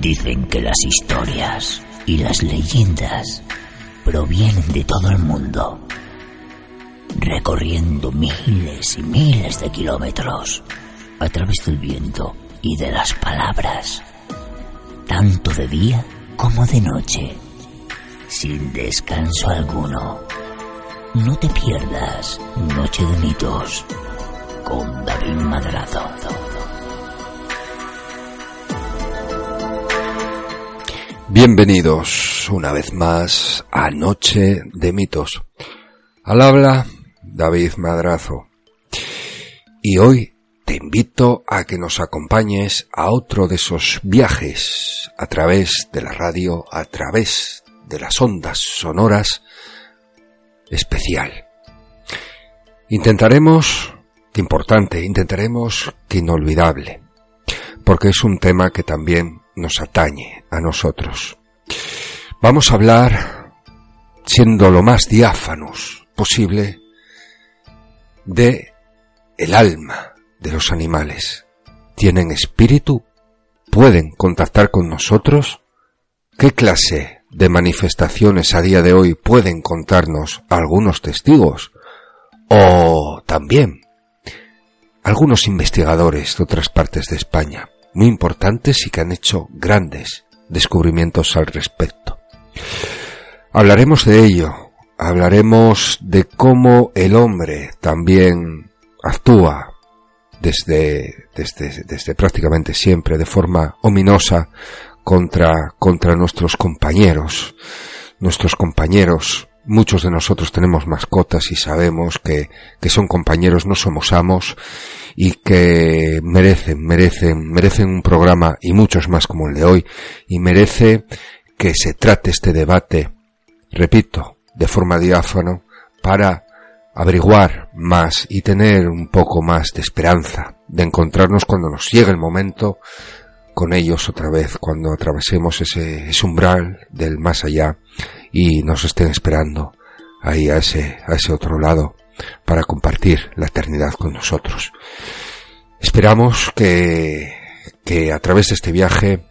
Dicen que las historias y las leyendas provienen de todo el mundo, recorriendo miles y miles de kilómetros a través del viento y de las palabras, tanto de día como de noche, sin descanso alguno. No te pierdas Noche de Mitos con David Madrazo. Bienvenidos una vez más a Noche de Mitos. Al habla David Madrazo. Y hoy te invito a que nos acompañes a otro de esos viajes a través de la radio, a través de las ondas sonoras especial. Intentaremos, importante, intentaremos que inolvidable, porque es un tema que también nos atañe a nosotros. Vamos a hablar, siendo lo más diáfanos posible, de el alma de los animales. ¿Tienen espíritu? ¿Pueden contactar con nosotros? ¿Qué clase de manifestaciones a día de hoy pueden contarnos algunos testigos? O también algunos investigadores de otras partes de España muy importantes y que han hecho grandes descubrimientos al respecto. Hablaremos de ello, hablaremos de cómo el hombre también actúa desde, desde, desde prácticamente siempre de forma ominosa contra, contra nuestros compañeros. Nuestros compañeros, muchos de nosotros tenemos mascotas y sabemos que, que son compañeros, no somos amos y que merecen, merecen, merecen un programa y muchos más como el de hoy y merece que se trate este debate, repito, de forma diáfano para averiguar más y tener un poco más de esperanza de encontrarnos cuando nos llegue el momento con ellos otra vez, cuando atravesemos ese, umbral del más allá y nos estén esperando ahí a ese, a ese otro lado para compartir la eternidad con nosotros. Esperamos que, que a través de este viaje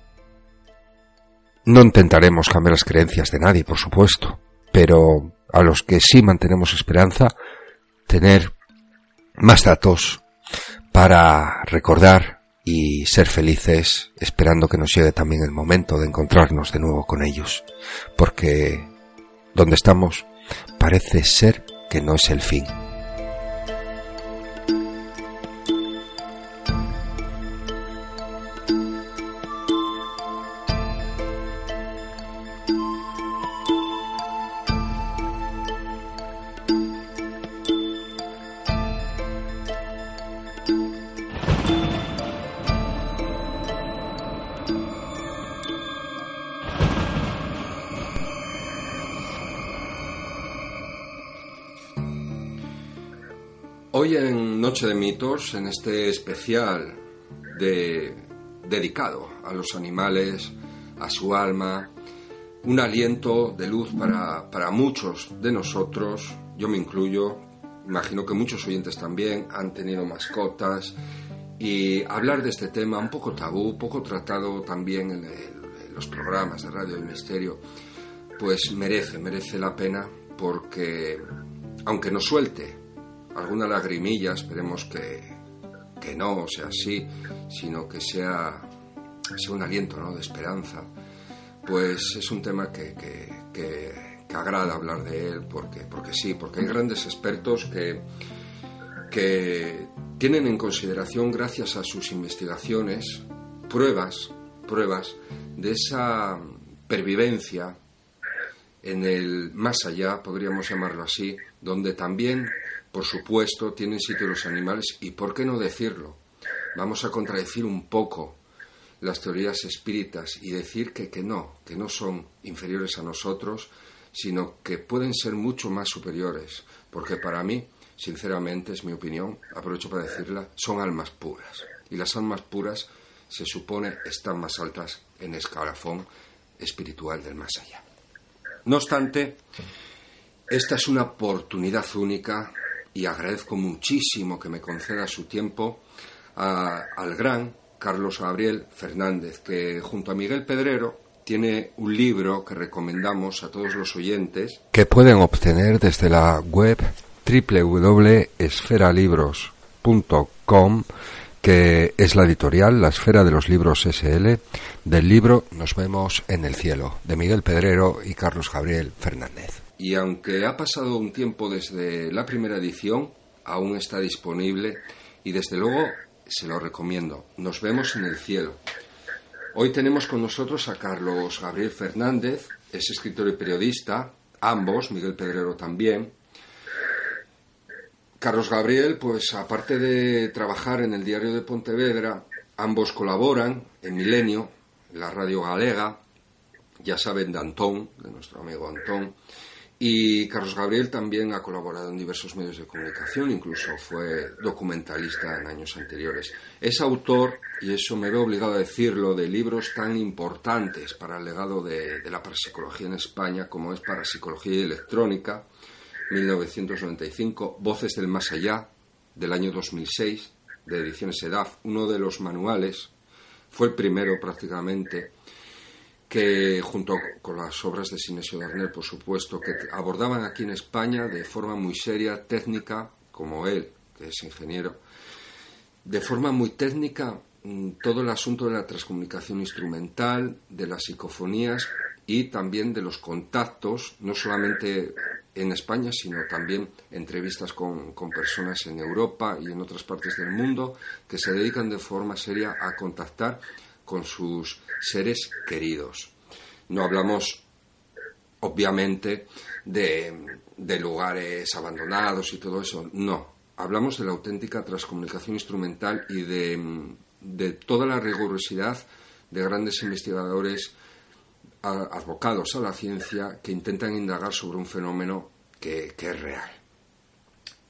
no intentaremos cambiar las creencias de nadie, por supuesto, pero a los que sí mantenemos esperanza, tener más datos para recordar y ser felices esperando que nos llegue también el momento de encontrarnos de nuevo con ellos, porque donde estamos parece ser que no es el fin. Hoy en Noche de Mitos, en este especial de, dedicado a los animales, a su alma, un aliento de luz para, para muchos de nosotros, yo me incluyo, imagino que muchos oyentes también han tenido mascotas y hablar de este tema un poco tabú, poco tratado también en, en los programas de Radio del Misterio, pues merece, merece la pena porque aunque nos suelte alguna lagrimilla, esperemos que, que no sea así, sino que sea, sea un aliento ¿no? de esperanza, pues es un tema que, que, que, que agrada hablar de él, porque, porque sí, porque hay grandes expertos que, que tienen en consideración, gracias a sus investigaciones, pruebas, pruebas de esa pervivencia en el más allá, podríamos llamarlo así, donde también por supuesto, tienen sitio los animales y, ¿por qué no decirlo? vamos a contradecir un poco las teorías espíritas y decir que, que no, que no son inferiores a nosotros, sino que pueden ser mucho más superiores, porque para mí, sinceramente, es mi opinión, aprovecho para decirla, son almas puras. Y las almas puras se supone están más altas en escalafón espiritual del más allá. No obstante, esta es una oportunidad única y agradezco muchísimo que me conceda su tiempo al gran Carlos Gabriel Fernández, que junto a Miguel Pedrero tiene un libro que recomendamos a todos los oyentes que pueden obtener desde la web www.esferalibros.com que es la editorial La Esfera de los Libros SL del libro Nos vemos en el cielo de Miguel Pedrero y Carlos Gabriel Fernández. Y aunque ha pasado un tiempo desde la primera edición, aún está disponible y desde luego se lo recomiendo. Nos vemos en el cielo. Hoy tenemos con nosotros a Carlos Gabriel Fernández, es escritor y periodista, ambos, Miguel Pedrero también. Carlos Gabriel, pues aparte de trabajar en el diario de Pontevedra, ambos colaboran en Milenio, en la radio galega, ya saben de Antón, de nuestro amigo Antón, y Carlos Gabriel también ha colaborado en diversos medios de comunicación, incluso fue documentalista en años anteriores. Es autor, y eso me veo obligado a decirlo, de libros tan importantes para el legado de, la parapsicología en España como es Parapsicología Electrónica, 1995, Voces del Más Allá, del año 2006, de Ediciones EDAF, uno de los manuales, fue el primero prácticamente que junto con las obras de Sinesio Darnell, por supuesto, que abordaban aquí en España de forma muy seria, técnica, como él, que es ingeniero, de forma muy técnica mm, todo el asunto de la transcomunicación instrumental, de las psicofonías y también de los contactos, no solamente en España, sino también entrevistas con, con, personas en Europa y en otras partes del mundo que se dedican de forma seria a contactar con sus seres queridos. No hablamos, obviamente, de, lugares abandonados y todo eso, no. Hablamos de la auténtica transcomunicación instrumental y de, toda la rigurosidad de grandes investigadores advocados a la ciencia que intentan indagar sobre un fenómeno que, que, es real.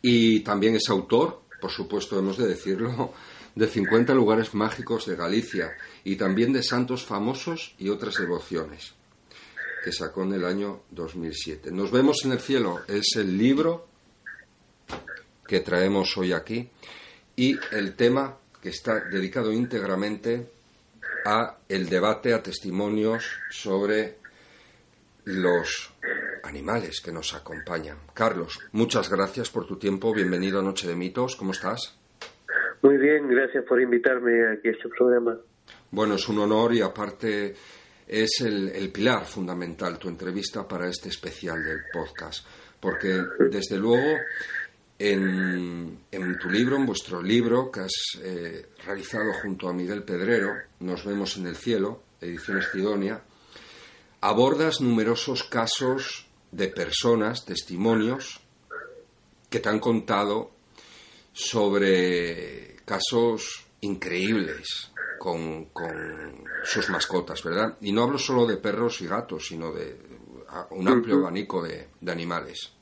Y también es autor, por supuesto hemos de decirlo, de 50 lugares mágicos de Galicia y también de santos famosos y otras devociones, que sacó en el año 2007. Nos vemos en el cielo es el libro que traemos hoy aquí y el tema que está dedicado íntegramente a el debate, a testimonios sobre los animales que nos acompañan. Carlos, muchas gracias por tu tiempo. Bienvenido a Noche de Mitos. ¿Cómo estás? Muy bien, gracias por invitarme aquí a este programa. Bueno, es un honor y aparte es el, pilar fundamental tu entrevista para este especial del podcast, porque desde luego en, tu libro, en vuestro libro que has eh, realizado junto a Miguel Pedrero, Nos vemos en el cielo, ediciones Sidonia, abordas numerosos casos de personas, testimonios, que te han contado sobre casos increíbles con, sus mascotas, ¿verdad? Y no hablo solo de perros y gatos, sino de un amplio abanico de, animales.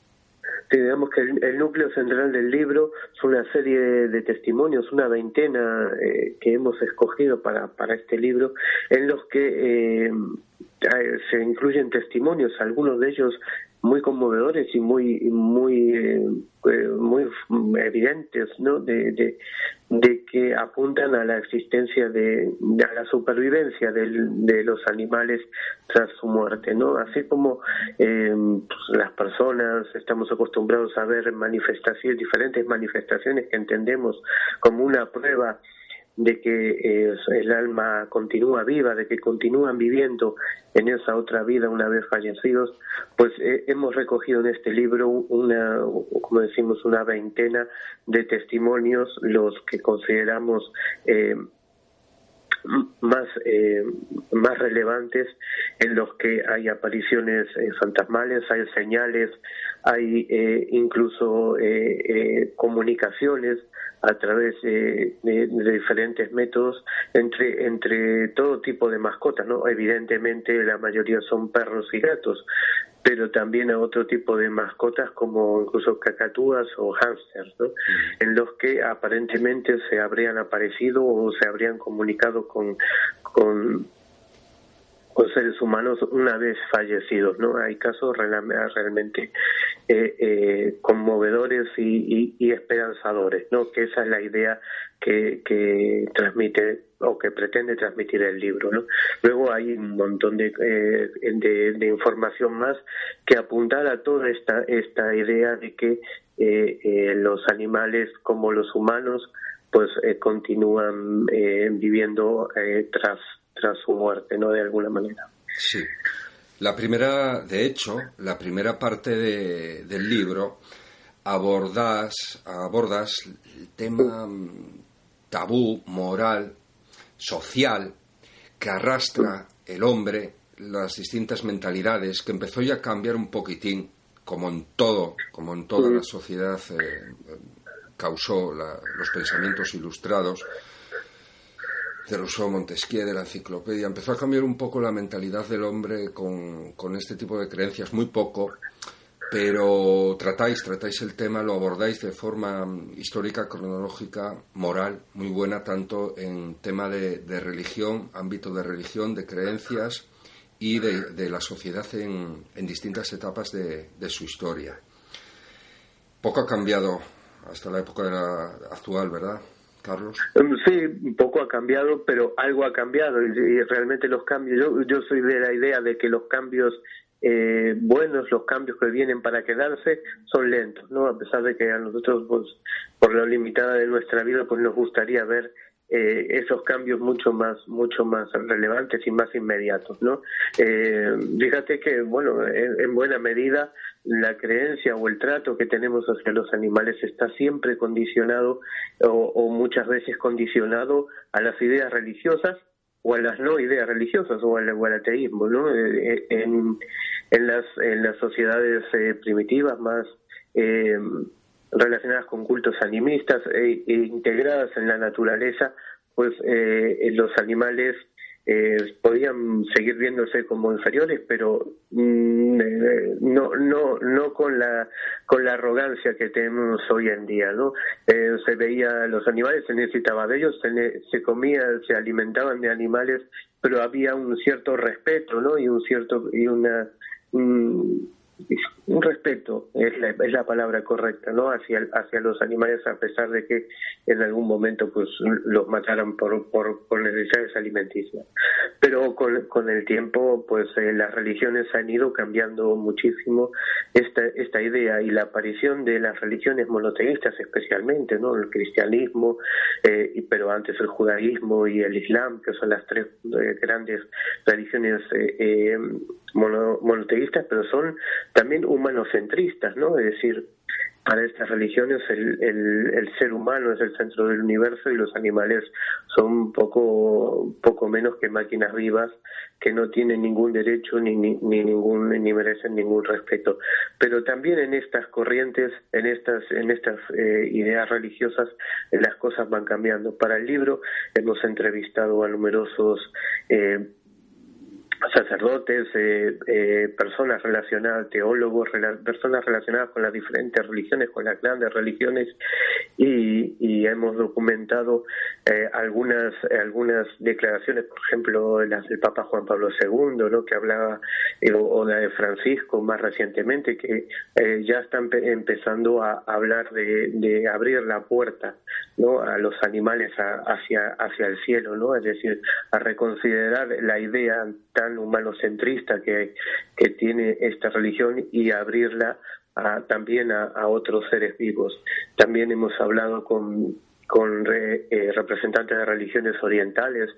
Sí, digamos que el, núcleo central del libro es una serie de testimonios, una veintena eh, que hemos escogido para, para este libro, en los que eh, se incluyen testimonios, algunos de ellos muy conmovedores y muy muy eh, eh, muy evidentes no de, de, que apuntan a la existencia de, a la supervivencia de los animales tras su muerte no así como eh, pues, las personas estamos acostumbrados a ver manifestaciones diferentes manifestaciones que entendemos como una prueba de que eh, el alma continúa viva, de que continúan viviendo en esa otra vida una vez fallecidos, pues eh, hemos recogido en este libro una, como decimos, una veintena de testimonios, los que consideramos eh, más, más relevantes en los que hay apariciones fantasmales, hay señales, hay eh, incluso eh, comunicaciones a través de, diferentes métodos entre entre todo tipo de mascotas, ¿no? Evidentemente la mayoría son perros y gatos, pero también a otro tipo de mascotas como incluso cacatúas o hámsters, ¿no? En los que aparentemente se habrían aparecido o se habrían comunicado con con con seres humanos una vez fallecidos, ¿no? Hay casos realmente eh, eh, conmovedores y, esperanzadores, ¿no? Que esa es la idea que, que, transmite o que pretende transmitir el libro, ¿no? Luego hay un montón de, eh, de, información más que apuntar a toda esta esta idea de que los animales como los humanos pues continúan viviendo tras tras su muerte, ¿no? De alguna manera. Sí. La primera, de hecho, la primera parte de, del libro abordas, abordas el tema mm, tabú, moral, social, que arrastra el hombre, las distintas mentalidades, que empezó ya a cambiar un poquitín, como en todo, como en toda la sociedad eh, causó los pensamientos ilustrados, de Rousseau, Montesquieu, de la enciclopedia, empezó a cambiar un poco la mentalidad del hombre con, con este tipo de creencias, muy poco, pero tratáis, tratáis el tema, lo abordáis de forma histórica, cronológica, moral, muy buena, tanto en tema de, de religión, ámbito de religión, de creencias y de, de la sociedad en, en, distintas etapas de, de, su historia. Poco ha cambiado hasta la época de la actual, ¿verdad? Em, sí, un poco ha cambiado, pero algo ha cambiado y, realmente los cambios, yo, yo soy de la idea de que los cambios eh, buenos, los cambios que vienen para quedarse, son lentos, ¿no? A pesar de que a nosotros, pues, por lo limitada de nuestra vida, pues nos gustaría ver eh, esos cambios mucho más mucho más relevantes y más inmediatos no eh, fíjate que bueno en, buena medida la creencia o el trato que tenemos hacia los animales está siempre condicionado o, muchas veces condicionado a las ideas religiosas o a las no ideas religiosas o al, ateísmo no eh, en, en las en las sociedades primitivas más relacionadas con cultos animistas e, e, integradas en la naturaleza, pues eh, los animales eh, podían seguir viéndose como inferiores, pero mm, eh, no no no con la con la arrogancia que tenemos hoy en día, ¿no? Eh, se veía los animales, se necesitaba de ellos, se, se comía, se alimentaban de animales, pero había un cierto respeto, ¿no? Y un cierto y una un respeto es la, es la palabra correcta no hacia hacia los animales a pesar de que en algún momento pues los mataran por por, necesidades alimenticias. Pero con, con el tiempo pues eh, las religiones han ido cambiando muchísimo esta esta idea y la aparición de las religiones monoteístas especialmente no el cristianismo eh, pero antes el judaísmo y el islam que son las tres eh, grandes religiones eh, monoteístas pero son también humanocentristas, ¿no? Es decir, para estas religiones el, el, ser humano es el centro del universo y los animales son poco poco menos que máquinas vivas que no tienen ningún derecho ni, ni, ningún ni merecen ningún respeto pero también en estas corrientes en estas en estas eh, ideas religiosas las cosas van cambiando para el libro hemos entrevistado a numerosos eh, sacerdotes, eh, eh, personas relacionadas, teólogos, personas relacionadas con las diferentes religiones, con las grandes religiones, y, hemos documentado eh, algunas algunas declaraciones, por ejemplo, las del Papa Juan Pablo II, ¿no? que hablaba, o la de Francisco más recientemente, que ya están empezando a hablar de, de, abrir la puerta ¿no? a los animales hacia, hacia el cielo, ¿no? es decir, a reconsiderar la idea tan humanocentrista que, que tiene esta religión y abrirla a, también a, otros seres vivos. También hemos hablado con, con eh, representantes de religiones orientales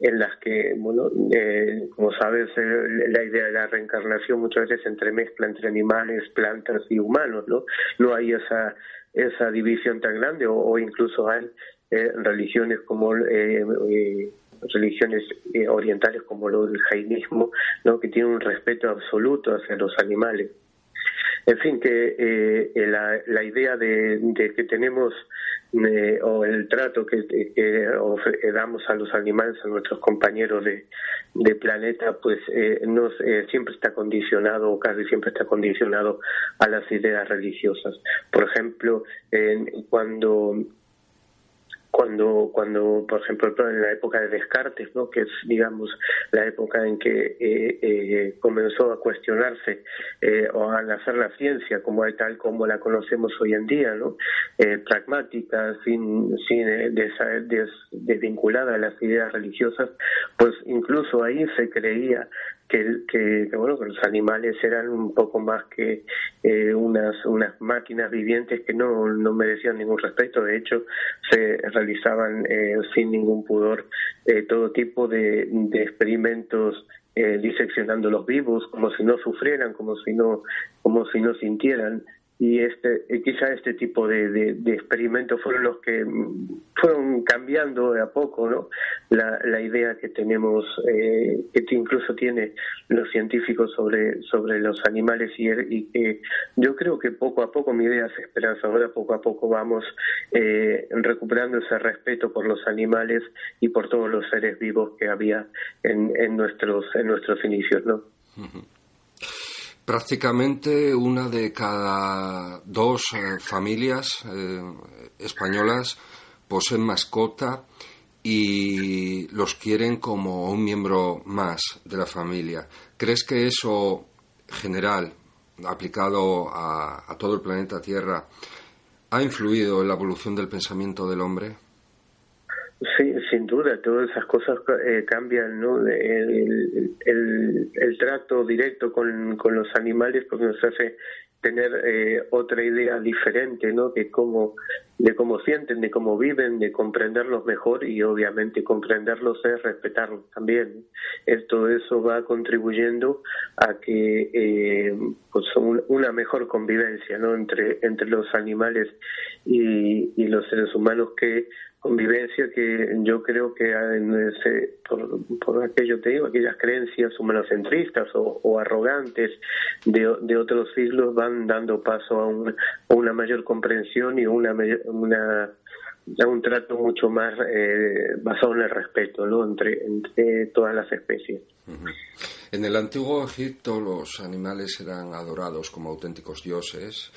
en las que, bueno, eh, como sabes, eh, la idea de la reencarnación muchas veces se entremezcla entre animales, plantas y humanos, ¿no? No hay esa esa división tan grande o incluso hay religiones como religiones orientales como lo del jainismo, ¿no? que tienen un respeto absoluto hacia los animales. En fin, que eh, la, la, idea de, que tenemos eh, o el trato que, que, damos a los animales, a nuestros compañeros de, planeta, pues eh, nos, siempre está condicionado, o casi siempre está condicionado a las ideas religiosas. Por ejemplo, cuando cuando, cuando, por ejemplo, en la época de Descartes, ¿no? que es, digamos, la época en que eh, eh, comenzó a cuestionarse eh, o a nacer la ciencia como tal como la conocemos hoy en día, ¿no? pragmática, sin, sin desvinculada a las ideas religiosas, pues incluso ahí se creía que, que, bueno que los animales eran un poco más que eh, unas unas máquinas vivientes que no, no merecían ningún respeto. De hecho se realizaban eh, sin ningún pudor eh, todo tipo de, de experimentos eh, diseccionando los vivos como si no sufrieran como si no como si no sintieran y este eh, quizá este tipo de, experimentos fueron los que mm, fueron cambiando de a poco no la, la idea que tenemos eh, que incluso tiene los científicos sobre sobre los animales y, y que yo creo que poco a poco mi idea es esperanzadora poco a poco vamos eh, recuperando ese respeto por los animales y por todos los seres vivos que había en nuestros en nuestros inicios no Prácticamente una de cada dos eh, familias eh, españolas poseen mascota y los quieren como un miembro más de la familia. ¿Crees que eso general, aplicado a, a todo el planeta Tierra, ha influido en la evolución del pensamiento del hombre? Sí, sin duda, todas esas cosas eh, cambian, ¿no? El, el, trato directo con, con los animales pues nos hace tener eh, otra idea diferente, ¿no? De cómo, de cómo sienten, de cómo viven, de comprenderlos mejor y obviamente comprenderlos es respetarlos también. Esto eso va contribuyendo a que eh, pues una mejor convivencia, ¿no? Entre entre los animales y, los seres humanos que convivencia que yo creo que ese, por, aquello te digo, aquellas creencias humanocentristas o, arrogantes de, de, otros siglos van dando paso a, un, una mayor comprensión y una, una un trato mucho más eh, basado en el respeto entre todas las especies. En el antiguo Egipto los animales eran adorados como auténticos dioses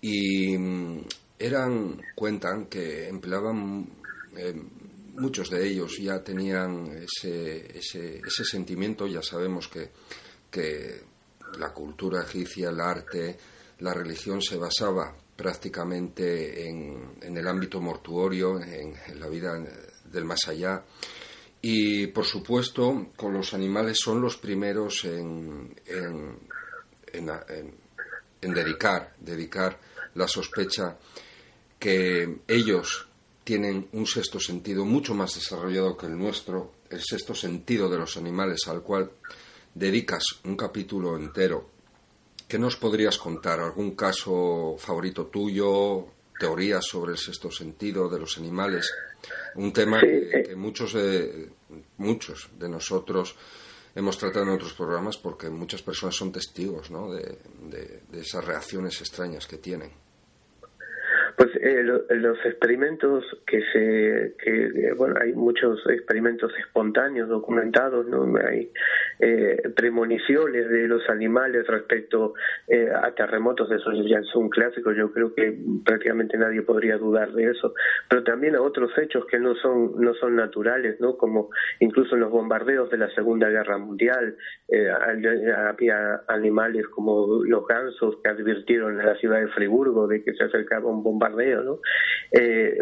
y mm, eran, cuentan que empleaban eh, muchos de ellos ya tenían ese, ese, ese sentimiento, ya sabemos que, que, la cultura egipcia, el arte, la religión se basaba prácticamente en, el ámbito mortuorio, en, la vida del más allá. Y por supuesto, con los animales son los primeros en, en, en dedicar, dedicar la sospecha que ellos tienen un sexto sentido mucho más desarrollado que el nuestro, el sexto sentido de los animales, al cual dedicas un capítulo entero. ¿Qué nos podrías contar? ¿Algún caso favorito tuyo? ¿Teorías sobre el sexto sentido de los animales? Un tema que, muchos, de, muchos de nosotros hemos tratado en otros programas porque muchas personas son testigos ¿no? de esas reacciones extrañas que tienen. Pues eh, los experimentos que se, que, eh, bueno, hay muchos experimentos espontáneos documentados, ¿no? Hay eh, premoniciones de los animales respecto eh, a terremotos, eso ya es un clásico, yo creo que prácticamente nadie podría dudar de eso, pero también a otros hechos que no son, no son naturales, ¿no? Como incluso en los bombardeos de la Segunda Guerra Mundial, eh, había animales como los gansos que advirtieron a la ciudad de Friburgo de que se acercaba un bombardeo ¿no? Eh,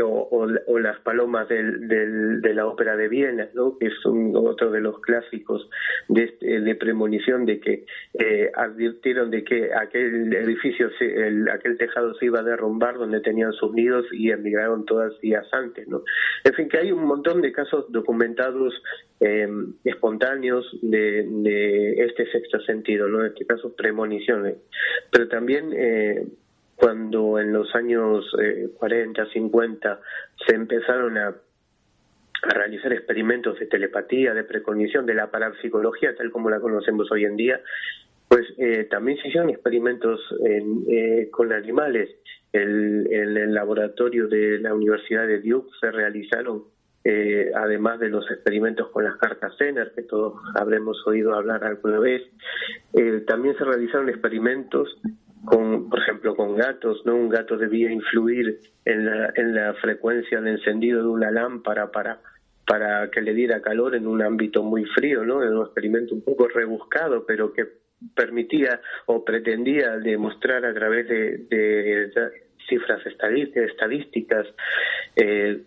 o, o, las palomas del, del, de la ópera de Viena, ¿no? Que es un, otro de los clásicos de, este, de premonición de que eh, advirtieron de que aquel edificio, el, aquel tejado se iba a derrumbar donde tenían sus nidos y emigraron todas días antes, ¿no? En fin, que hay un montón de casos documentados eh, espontáneos de, de, este sexto sentido, ¿no? En este caso, premoniciones. Pero también eh, cuando en los años eh, 40, 50 se empezaron a, realizar experimentos de telepatía, de precognición, de la parapsicología, tal como la conocemos hoy en día, pues eh, también se hicieron experimentos eh, con animales. en el laboratorio de la Universidad de Duke se realizaron, eh, además de los experimentos con las cartas Zener, que todos habremos oído hablar alguna vez, también se realizaron experimentos con, por ejemplo, con gatos, ¿no? Un gato debía influir en la, en la frecuencia de encendido de una lámpara para para que le diera calor en un ámbito muy frío, ¿no? En un experimento un poco rebuscado, pero que permitía o pretendía demostrar a través de, cifras estadísticas eh,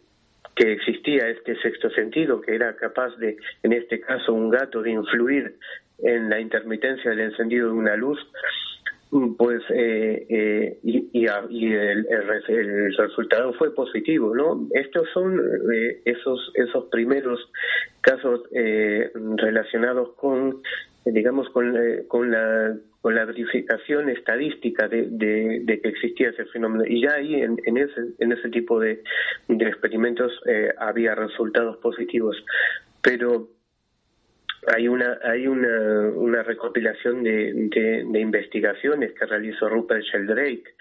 que existía este sexto sentido, que era capaz de, en este caso, un gato de influir en la intermitencia del encendido de una luz, pues eh, eh, y, el, resultado fue positivo, ¿no? Estos son esos esos primeros casos relacionados con digamos, con, eh, con, la, con la verificación estadística de, de, que existía ese fenómeno. Y ya ahí, en, en, ese, en ese tipo de, de experimentos, eh, había resultados positivos. Pero hay una hay una, una recopilación de, de, investigaciones que realizó Rupert Sheldrake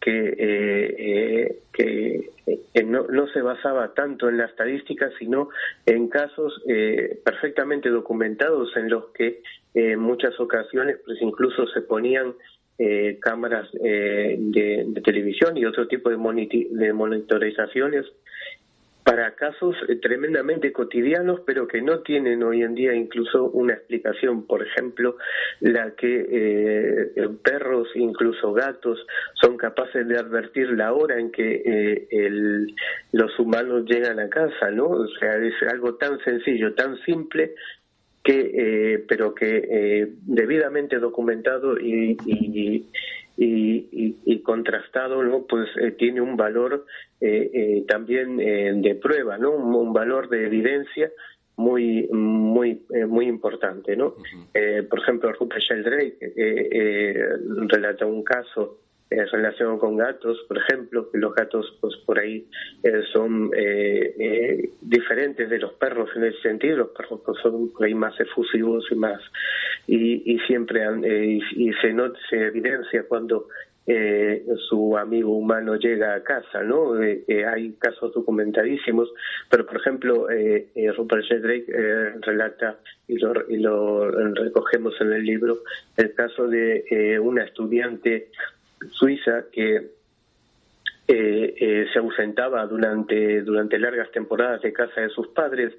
que, eh, eh, que eh, no, no, se basaba tanto en la estadística, sino en casos eh, perfectamente documentados en los que en muchas ocasiones pues incluso se ponían cámaras de, de, televisión y otro tipo de, de monitorizaciones para casos eh, tremendamente cotidianos, pero que no tienen hoy en día incluso una explicación. Por ejemplo, la que eh, perros, incluso gatos, son capaces de advertir la hora en que eh, los humanos llegan a casa, ¿no? O sea, es algo tan sencillo, tan simple, que pero que debidamente documentado y, y, contrastado, ¿no? Pues eh, tiene un valor eh, eh, también de prueba, ¿no? Un, valor de evidencia muy muy muy importante, ¿no? por ejemplo, Rupert Sheldrake relata un caso en relación con gatos, por ejemplo, que los gatos pues por ahí son diferentes de los perros en ese sentido, los perros pues, son por ahí más efusivos y más y, y siempre eh, y, se, not, se evidencia cuando eh, su amigo humano llega a casa, ¿no? Eh, eh hay casos documentadísimos, pero por ejemplo, eh, eh Rupert Sheldrake relata y lo, y lo recogemos en el libro el caso de una estudiante suiza que se ausentaba durante durante largas temporadas de casa de sus padres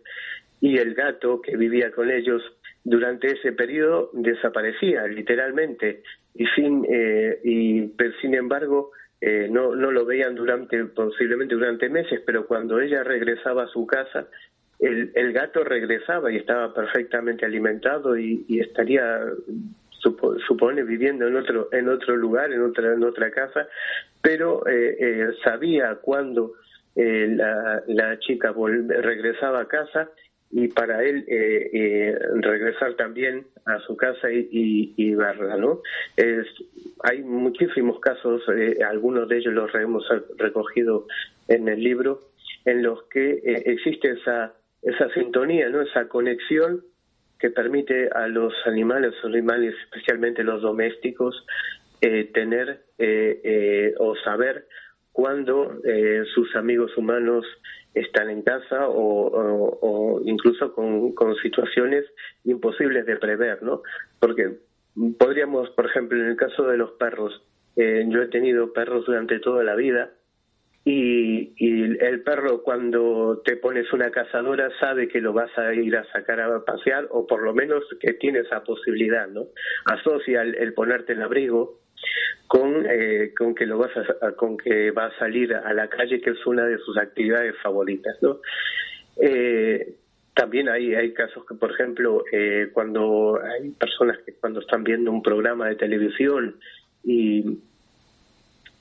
y el gato que vivía con ellos durante ese periodo desaparecía literalmente y sin eh, y pero sin embargo eh, no no lo veían durante posiblemente durante meses pero cuando ella regresaba a su casa el, el gato regresaba y estaba perfectamente alimentado y estaría supone viviendo en otro en otro lugar en otra en otra casa pero eh, eh sabía cuando eh, la, chica regresaba a casa y para él eh, eh, regresar también a su casa y, y, verla, ¿no? Es, hay muchísimos casos, eh, algunos de ellos los hemos recogido en el libro, en los que existe esa, esa sintonía, ¿no? Esa conexión que permite a los animales, los animales especialmente los domésticos, tener o saber cuándo sus amigos humanos están en casa o, incluso con, situaciones imposibles de prever, ¿no? Porque podríamos, por ejemplo, en el caso de los perros, eh, yo he tenido perros durante toda la vida y, el perro cuando te pones una cazadora sabe que lo vas a ir a sacar a pasear o por lo menos que tiene esa posibilidad, ¿no? Asocia el ponerte el abrigo con, eh, con que lo vas a, con que va a salir a la calle, que es una de sus actividades favoritas, ¿no? Eh, también hay, hay casos que, por ejemplo, eh, cuando hay personas que cuando están viendo un programa de televisión y,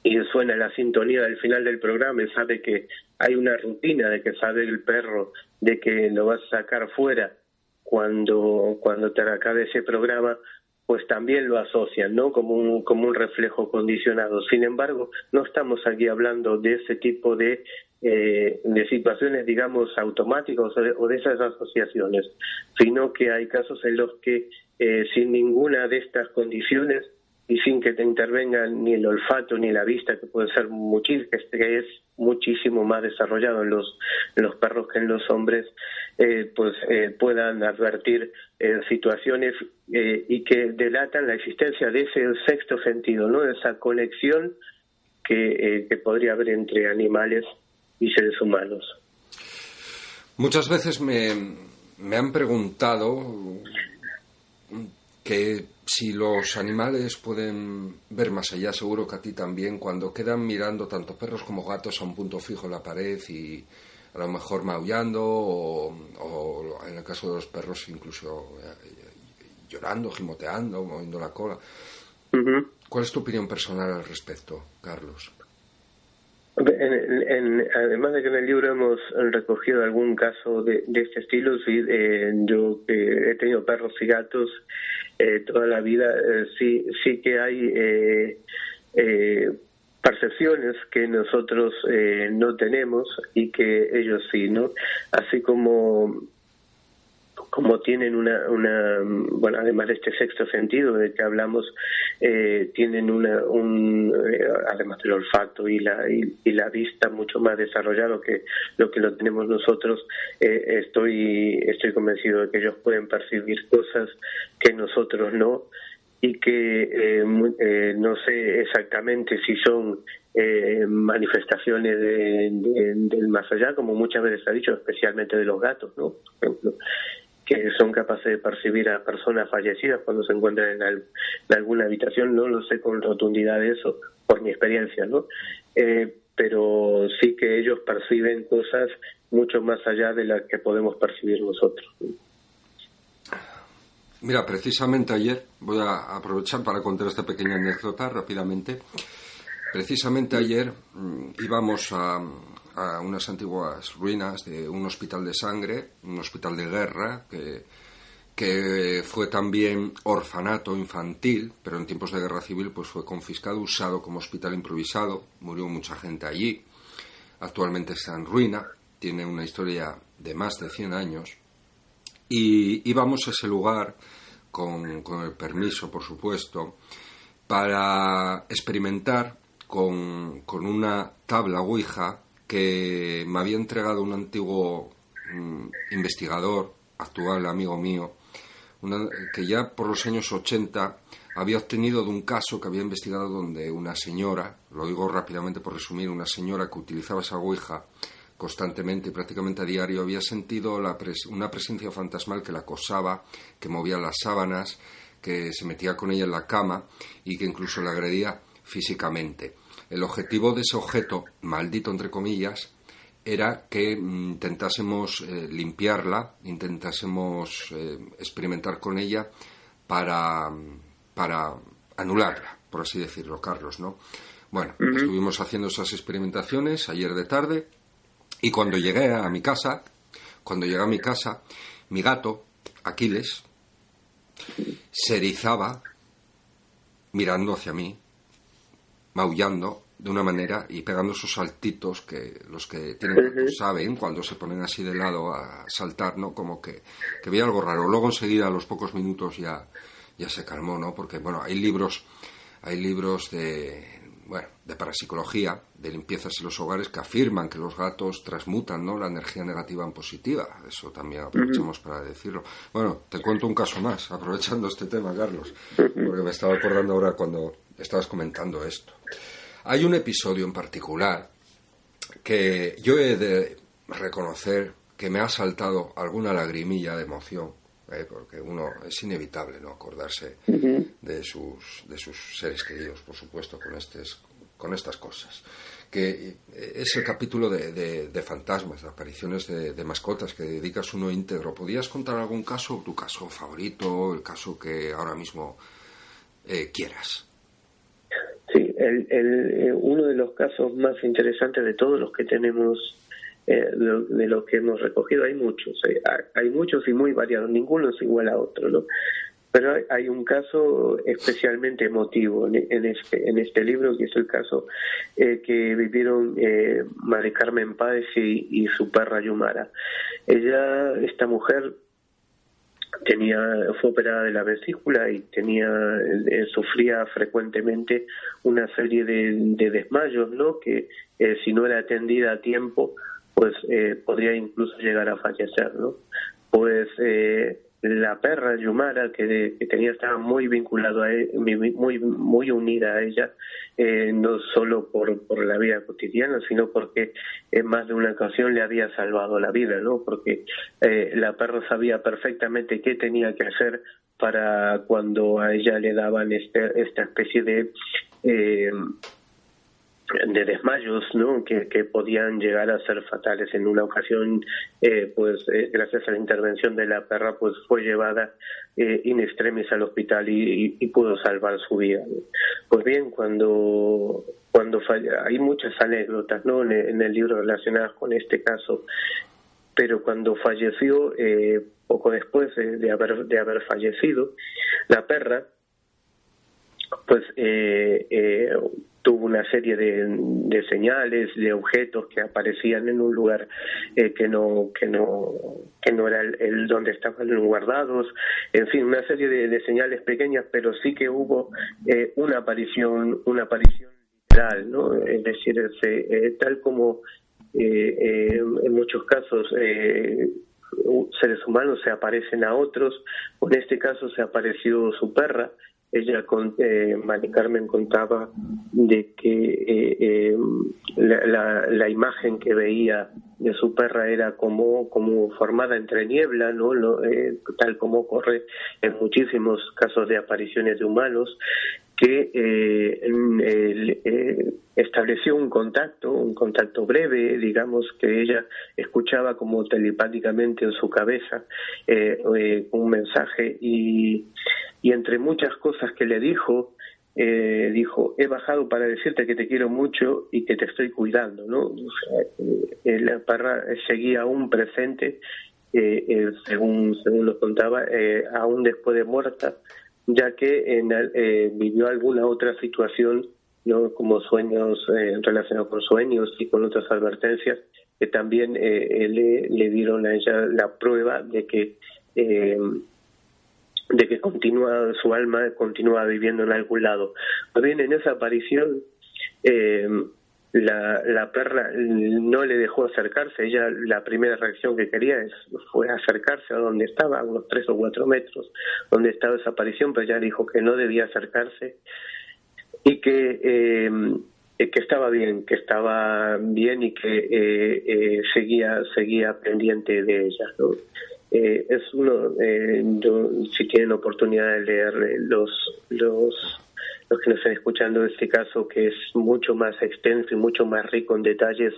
y suena la sintonía del final del programa y sabe que hay una rutina de que sabe el perro de que lo vas a sacar fuera cuando, cuando te acabe ese programa, pues también lo asocian, ¿no? Como un, como un reflejo condicionado. Sin embargo, no estamos aquí hablando de ese tipo de, eh, de situaciones, digamos, automáticas o de, esas asociaciones, sino que hay casos en los que sin ninguna de estas condiciones y sin que te intervengan ni el olfato ni la vista, que puede ser muchísimo, que es muchísimo más desarrollado en los, los perros que en los hombres, eh, pues eh, puedan advertir eh, situaciones y que delatan la existencia de ese sexto sentido, ¿no? Esa conexión que, que podría haber entre animales y seres humanos. Muchas veces me, me han preguntado que si los animales pueden ver más allá, seguro que a ti también, cuando quedan mirando tanto perros como gatos a un punto fijo en la pared y a lo mejor maullando o, en el caso de los perros incluso eh, llorando, gimoteando, moviendo la cola. ¿Cuál es tu opinión personal al respecto, Carlos? además de que en el libro hemos recogido algún caso de, este estilo, sí, eh, yo he tenido perros y gatos eh, toda la vida, eh, sí, sí que hay eh, percepciones que nosotros no tenemos y que ellos sí, ¿no? Así como como tienen una, una, bueno, además de este sexto sentido de que hablamos, eh, tienen una, un, eh, además del olfato y la, y, la vista mucho más desarrollado que lo que lo tenemos nosotros, eh, estoy, estoy convencido de que ellos pueden percibir cosas que nosotros no y que no sé exactamente si son manifestaciones del más allá, como muchas veces ha dicho, especialmente de los gatos, ¿no? Por ejemplo que son capaces de percibir a personas fallecidas cuando se encuentran en, alguna habitación, no lo sé con rotundidad eso, por mi experiencia, ¿no? Eh, pero sí que ellos perciben cosas mucho más allá de las que podemos percibir nosotros. Mira, precisamente ayer, voy a aprovechar para contar esta pequeña anécdota rápidamente. Precisamente ayer mm, íbamos a, a unas antiguas ruinas de un hospital de sangre, un hospital de guerra, que, que fue también orfanato infantil, pero en tiempos de guerra civil pues fue confiscado, usado como hospital improvisado, murió mucha gente allí, actualmente está en ruina, tiene una historia de más de 100 años, y íbamos a ese lugar con, con el permiso, por supuesto, para experimentar con, con una tabla Ouija que me había entregado un antiguo mm, investigador, actual amigo mío, que ya por los años 80 había obtenido de un caso que había investigado donde una señora, lo digo rápidamente por resumir, una señora que utilizaba esa ouija constantemente y prácticamente a diario había sentido una presencia fantasmal que la acosaba, que movía las sábanas, que se metía con ella en la cama y que incluso la agredía físicamente. El objetivo de ese objeto, maldito entre comillas, era que mm, intentásemos eh, limpiarla, intentásemos eh, experimentar con ella para, para anularla, por así decirlo, Carlos, ¿no? Bueno, estuvimos haciendo esas experimentaciones ayer de tarde y cuando llegué a mi casa, cuando llegué a mi casa, mi gato, Aquiles, se erizaba mirando hacia mí maullando de una manera y pegando esos saltitos que los que tienen saben cuando se ponen así de lado a saltar, ¿no? Como que, que veía algo raro. Luego enseguida a los pocos minutos ya, ya se calmó, ¿no? Porque, bueno, hay libros, hay libros de, bueno, de parapsicología, de limpiezas en los hogares que afirman que los gatos transmutan, ¿no? La energía negativa en positiva. Eso también aprovechamos para decirlo. Bueno, te cuento un caso más, aprovechando este tema, Carlos, porque me estaba acordando ahora cuando estabas comentando esto. Hay un episodio en particular que yo he de reconocer que me ha saltado alguna lagrimilla de emoción, ¿eh? porque uno es inevitable no acordarse de, sus, de sus seres queridos, por supuesto, con, con estas cosas. Que es el capítulo de, de, fantasmas, de apariciones de, mascotas que dedicas uno íntegro. ¿Podías contar algún caso, tu caso favorito, el caso que ahora mismo eh, quieras? El, eh, uno de los casos más interesantes de todos los que tenemos, eh, de, los que hemos recogido, hay muchos, eh, hay muchos y muy variados, ninguno es igual a otro, ¿no? Pero hay, un caso especialmente emotivo en, este, en este libro, que es el caso que vivieron eh, Mari Carmen Páez y, y su perra Yumara. Ella, esta mujer, tenía fue operada de la vesícula y tenía eh, sufría frecuentemente una serie de, desmayos no que eh, si no era atendida a tiempo pues eh, podría incluso llegar a fallecer no pues la perra Yumara que, tenía estaba muy vinculado a él, muy muy unida a ella eh, no solo por, por la vida cotidiana sino porque en más de una ocasión le había salvado la vida no porque eh, la perra sabía perfectamente qué tenía que hacer para cuando a ella le daban este, esta especie de eh, de desmayos ¿no? que, podían llegar a ser fatales. En una ocasión, eh, pues eh, gracias a la intervención de la perra, pues fue llevada eh, in extremis al hospital y, pudo salvar su vida. Pues bien, cuando cuando hay muchas anécdotas ¿no? en, el libro relacionadas con este caso, pero cuando falleció, poco después de, haber, de haber fallecido, la perra, pues eh, tuvo una serie de, de, señales, de objetos que aparecían en un lugar eh, que no que no que no era el, donde estaban guardados, en fin, una serie de, señales pequeñas, pero sí que hubo eh, una aparición una aparición literal, ¿no? Es decir, eh, tal como en muchos casos seres humanos se aparecen a otros, en este caso se apareció su perra ella con, eh, Mari Carmen contaba de que eh, eh, la, la, imagen que veía de su perra era como, como formada entre niebla, ¿no? Eh, tal como ocurre en muchísimos casos de apariciones de humanos, que eh, estableció un contacto, un contacto breve, digamos, que ella escuchaba como telepáticamente en su cabeza un mensaje y y entre muchas cosas que le dijo, eh, dijo, he bajado para decirte que te quiero mucho y que te estoy cuidando, ¿no? La parra seguía aún presente, eh, eh, según, según lo contaba, aún después de muerta, ya que en, vivió alguna otra situación, ¿no? Como sueños relacionados con sueños y con otras advertencias, que también le, le dieron a ella la prueba de que de que continúa su alma continúa viviendo en algún lado. Bien en esa aparición eh, la, la perra no le dejó acercarse, ella la primera reacción que quería es, fue acercarse a donde estaba, a unos tres o cuatro metros, donde estaba esa aparición, pero ella dijo que no debía acercarse y que, eh, que estaba bien, que estaba bien y que eh, eh seguía, seguía pendiente de ella. ¿no? Eh, es uno, eh, si tienen oportunidad de leer los, los, los que nos están escuchando este caso, que es mucho más extenso y mucho más rico en detalles,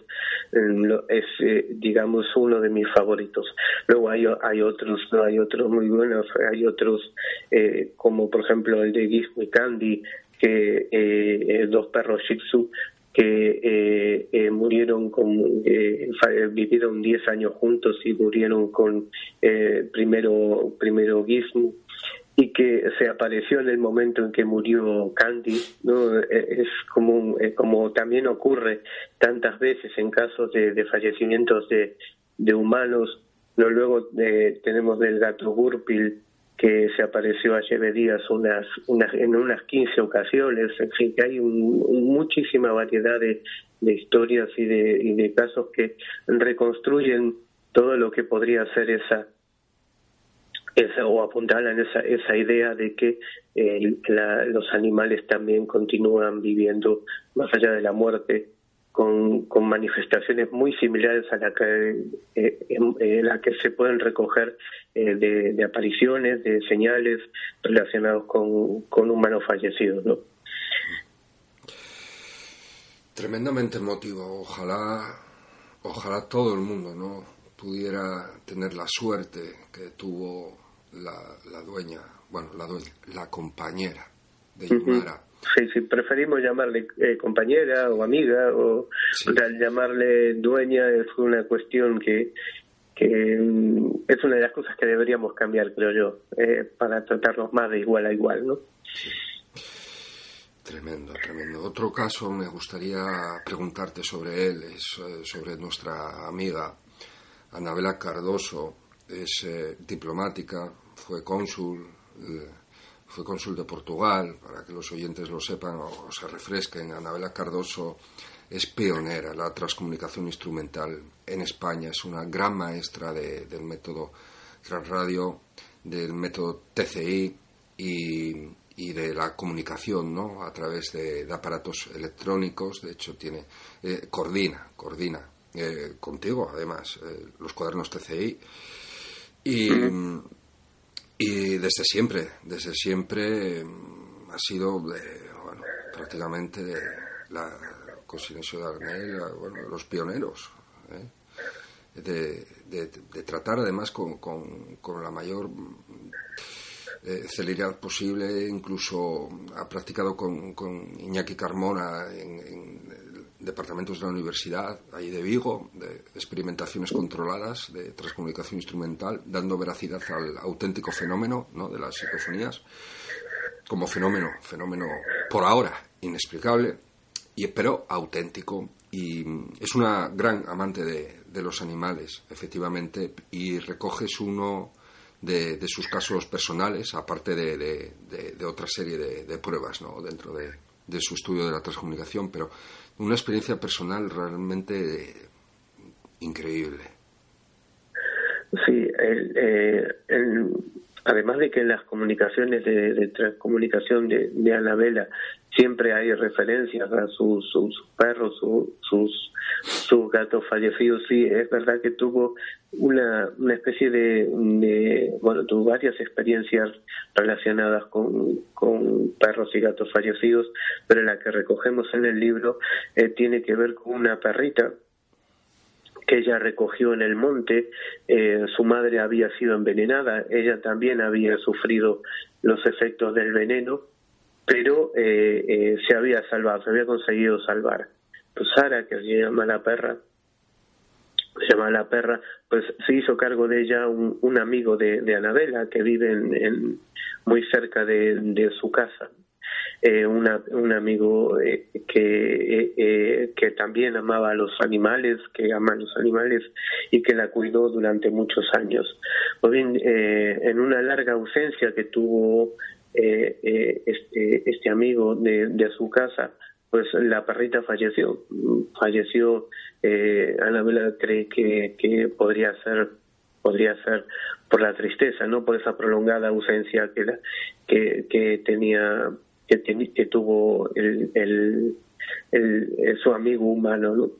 es, eh, digamos, uno de mis favoritos. Luego hay, hay otros, no hay otros muy buenos, hay otros, eh, como por ejemplo el de Gizmo y Candy, que eh, dos perros Shih Tzu que eh, eh, murieron con eh, vivieron 10 años juntos y murieron con eh, primero primero Gizmo y que se apareció en el momento en que murió Candy no es como como también ocurre tantas veces en casos de, de fallecimientos de, de humanos no luego tenemos del gato Gurpil que se apareció ayer Díaz unas, unas, en unas 15 ocasiones, en fin, que hay muchísima variedad de, historias y de, y de casos que reconstruyen todo lo que podría ser esa, o apuntalan esa, esa idea de que eh, los animales también continúan viviendo más allá de la muerte con, con manifestaciones muy similares a la que, eh, la que se pueden recoger eh, de, de, apariciones, de señales relacionados con, con humanos fallecidos. ¿no? Tremendamente emotivo. Ojalá, ojalá todo el mundo no pudiera tener la suerte que tuvo la, la dueña, bueno, la, la compañera de Yumara. Sí, sí, preferimos llamarle eh, compañera o amiga o, llamarle dueña es una cuestión que, que mm, es una de las cosas que deberíamos cambiar, creo yo, eh, para tratarnos más de igual a igual, ¿no? Tremendo, tremendo. Otro caso me gustaría preguntarte sobre él, es eh, sobre nuestra amiga Anabela Cardoso, es diplomática, fue cónsul, fue cónsul de Portugal, para que los oyentes lo sepan o, se refresquen. Anabela Cardoso es pionera la transcomunicación instrumental en España, es una gran maestra del método transradio, del método TCI y, y de la comunicación ¿no? a través de, aparatos electrónicos. De hecho, tiene eh, coordina, coordina eh, contigo, además, eh, los cuadernos TCI. Y, y, desde siempre, desde siempre mm, ha sido bueno, prácticamente la Consilencio de Arnel, bueno, los pioneros. De, de, tratar además con, con, la mayor eh, celeridad posible, incluso ha practicado con, con Iñaki Carmona en, departamentos de la universidad, ahí de Vigo, de experimentaciones controladas de transcomunicación instrumental, dando veracidad al auténtico fenómeno ¿no? de las psicofonías, como fenómeno, fenómeno por ahora inexplicable, y, pero auténtico. Y es una gran amante de, de los animales, efectivamente, y recoges uno de, sus casos personales, aparte de, otra serie de, pruebas ¿no? dentro de, su estudio de la transcomunicación, pero una experiencia personal realmente increíble. Sí, el, eh, además de que en las comunicaciones de, transcomunicación de, de Anabela siempre hay referencias a sus, sus perros, sus, sus gatos fallecidos. Sí, es verdad que tuvo una, una especie de, bueno, tuvo varias experiencias relacionadas con, con perros y gatos fallecidos, pero la que recogemos en el libro eh, tiene que ver con una perrita que ella recogió en el monte, eh, su madre había sido envenenada, ella también había sufrido los efectos del veneno, pero eh, eh, se había salvado, se había conseguido salvar. Pues Sara, que se llama la perra, se llama la perra, pues se hizo cargo de ella un, un amigo de, Anabela que vive en, muy cerca de, su casa. Eh, un amigo eh, que, eh, que también amaba a los animales, que ama a los animales y que la cuidó durante muchos años. Pues bien, en una larga ausencia que tuvo este, este amigo de, de su casa, pues la perrita falleció. Falleció, eh, Anabela cree que, que podría ser podría ser por la tristeza, no por esa prolongada ausencia que, que, que tenía que, que tuvo el, el, el, su amigo humano, ¿no?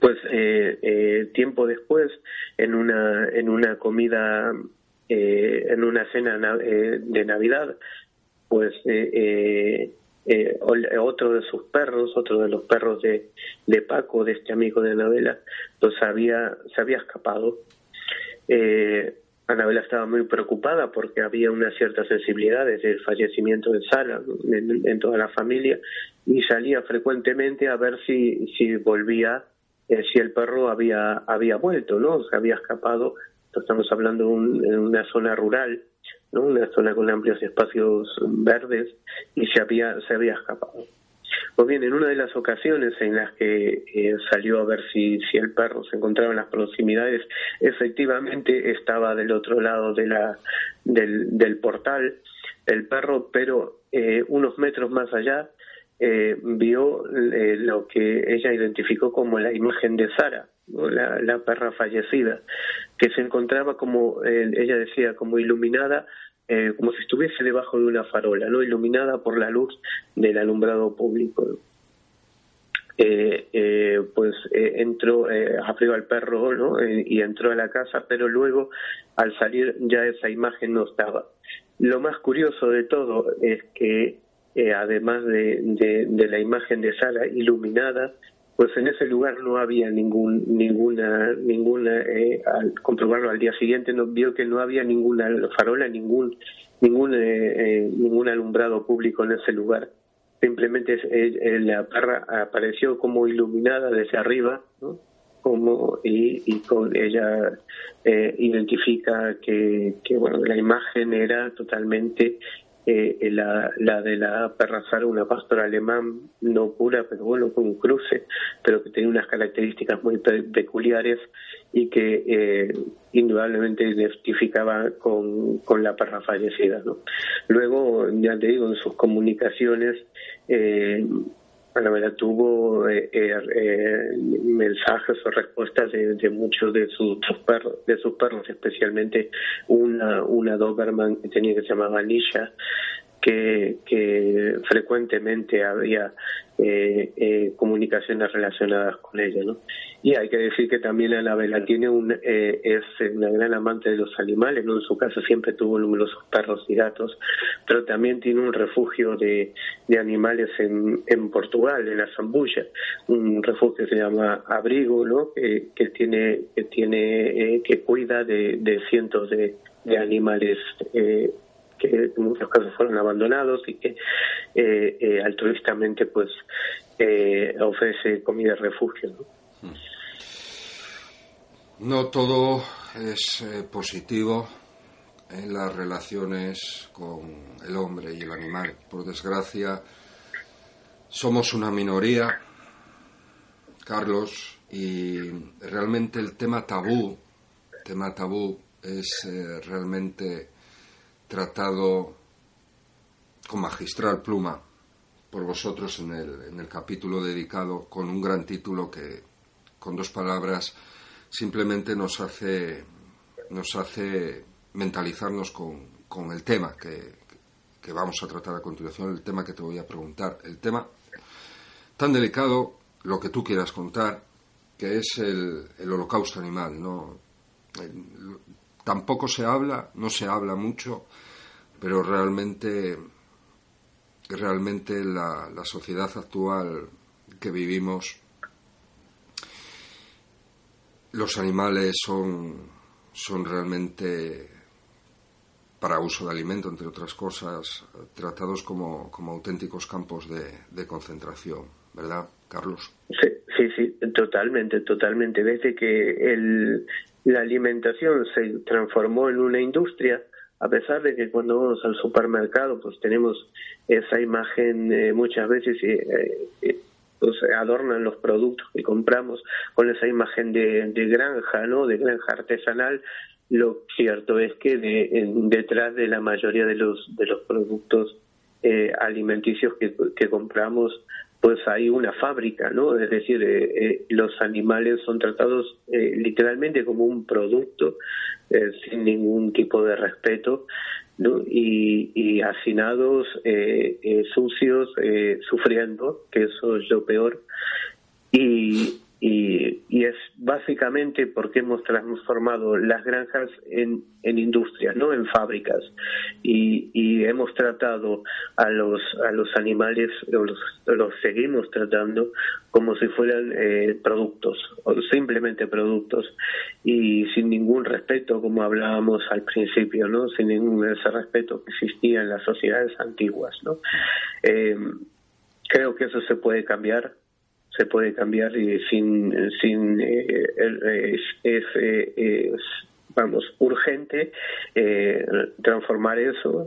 Pues eh, eh, tiempo después, en una en una comida, eh, en una cena eh, de Navidad, pues eh, otro de sus perros, otro de los perros de, de Paco, de este amigo de Anabela, pues había, se había escapado. Eh, Anabela estaba muy preocupada porque había una cierta sensibilidad desde el fallecimiento de Sara en, toda la familia y salía frecuentemente a ver si, si volvía, eh, si el perro había, había vuelto, ¿no? Se había escapado. Estamos hablando de un, una zona rural ¿no? una zona con amplios espacios verdes y se había, se había escapado. Pues bien, en una de las ocasiones en las que eh, salió a ver si, si el perro se encontraba en las proximidades, efectivamente estaba del otro lado de la, del, del portal el perro, pero eh, unos metros más allá eh, vio eh, lo que ella identificó como la imagen de Sara, la, la, perra fallecida, que se encontraba como, eh, ella decía, como iluminada, eh, como si estuviese debajo de una farola, no iluminada por la luz del alumbrado público. Eh, pues entró, abrió al perro ¿no? y entró a la casa, pero luego al salir ya esa imagen no estaba. Lo más curioso de todo es que además de, de, la imagen de Sara iluminada, pues en ese lugar no había ningún ninguna ninguna eh, al comprobarlo al día siguiente no vio que no había ninguna farola ningún ningún eh, ningún alumbrado público en ese lugar simplemente la parra apareció como iluminada desde arriba ¿no? como y, y con ella identifica que, que bueno la imagen era totalmente eh, la, la de la perra Sara, una pastora alemán no pura, pero bueno, con un cruce, pero que tenía unas características muy peculiares y que eh, indudablemente identificaba con, con la perra fallecida. ¿no? Luego, ya te digo, en sus comunicaciones, eh, Anabela tuvo eh, eh, eh, mensajes o respuestas de, muchos de sus, perros, de sus perros, especialmente una, una Doberman que tenía que se llamaba Nisha, que, que frecuentemente había eh, eh, comunicaciones relacionadas con ella. ¿no? Y hay que decir que también Anabela tiene un, eh, es una gran amante de los animales, ¿no? en su caso siempre tuvo numerosos perros y gatos, pero también tiene un refugio de, de animales en, en Portugal, en la Zambulla, un refugio que se llama Abrigo, ¿no? que tiene, que, tiene que cuida de, de cientos de, de animales eh, que en muchos casos fueron abandonados y que eh, eh, altruistamente pues eh, ofrece comida refugio. ¿no? no todo es positivo en las relaciones con el hombre y el animal. Por desgracia, somos una minoría, Carlos, y realmente el tema tabú, tema tabú es realmente tratado con magistral pluma por vosotros en el, en el capítulo dedicado con un gran título que con dos palabras simplemente nos hace nos hace mentalizarnos con, con el tema que, que, vamos a tratar a continuación, el tema que te voy a preguntar, el tema tan delicado, lo que tú quieras contar, que es el, el holocausto animal, ¿no? Tampoco se habla, no se habla mucho, pero realmente, realmente la, la sociedad actual que vivimos, los animales son, son realmente para uso de alimento, entre otras cosas, tratados como, como auténticos campos de, de, concentración, ¿verdad, Carlos? Sí, sí, sí, totalmente, totalmente. Desde que el, la alimentación se transformó en una industria, a pesar de que cuando vamos al supermercado pues tenemos esa imagen eh, muchas veces eh, eh, pues adornan los productos que compramos con esa imagen de, granja, ¿no? De granja artesanal. Lo cierto es que de, detrás de la mayoría de los de los productos eh, alimenticios que, que compramos pues hay una fábrica, ¿no? Es decir, eh, eh, los animales son tratados eh, literalmente como un producto, eh, sin ningún tipo de respeto, ¿no? Y, y hacinados, sucios, sufriendo, que eso es lo peor. Y, y, es básicamente porque hemos transformado las granjas en, industrias, no en fábricas, y, y, hemos tratado a los a los animales, los, los seguimos tratando como si fueran eh, productos, o simplemente productos, y sin ningún respeto, como hablábamos al principio, no, sin ningún ese respeto que existía en las sociedades antiguas, no. Eh, creo que eso se puede cambiar se puede cambiar y sin sin eh, eh, es, vamos urgente eh, transformar eso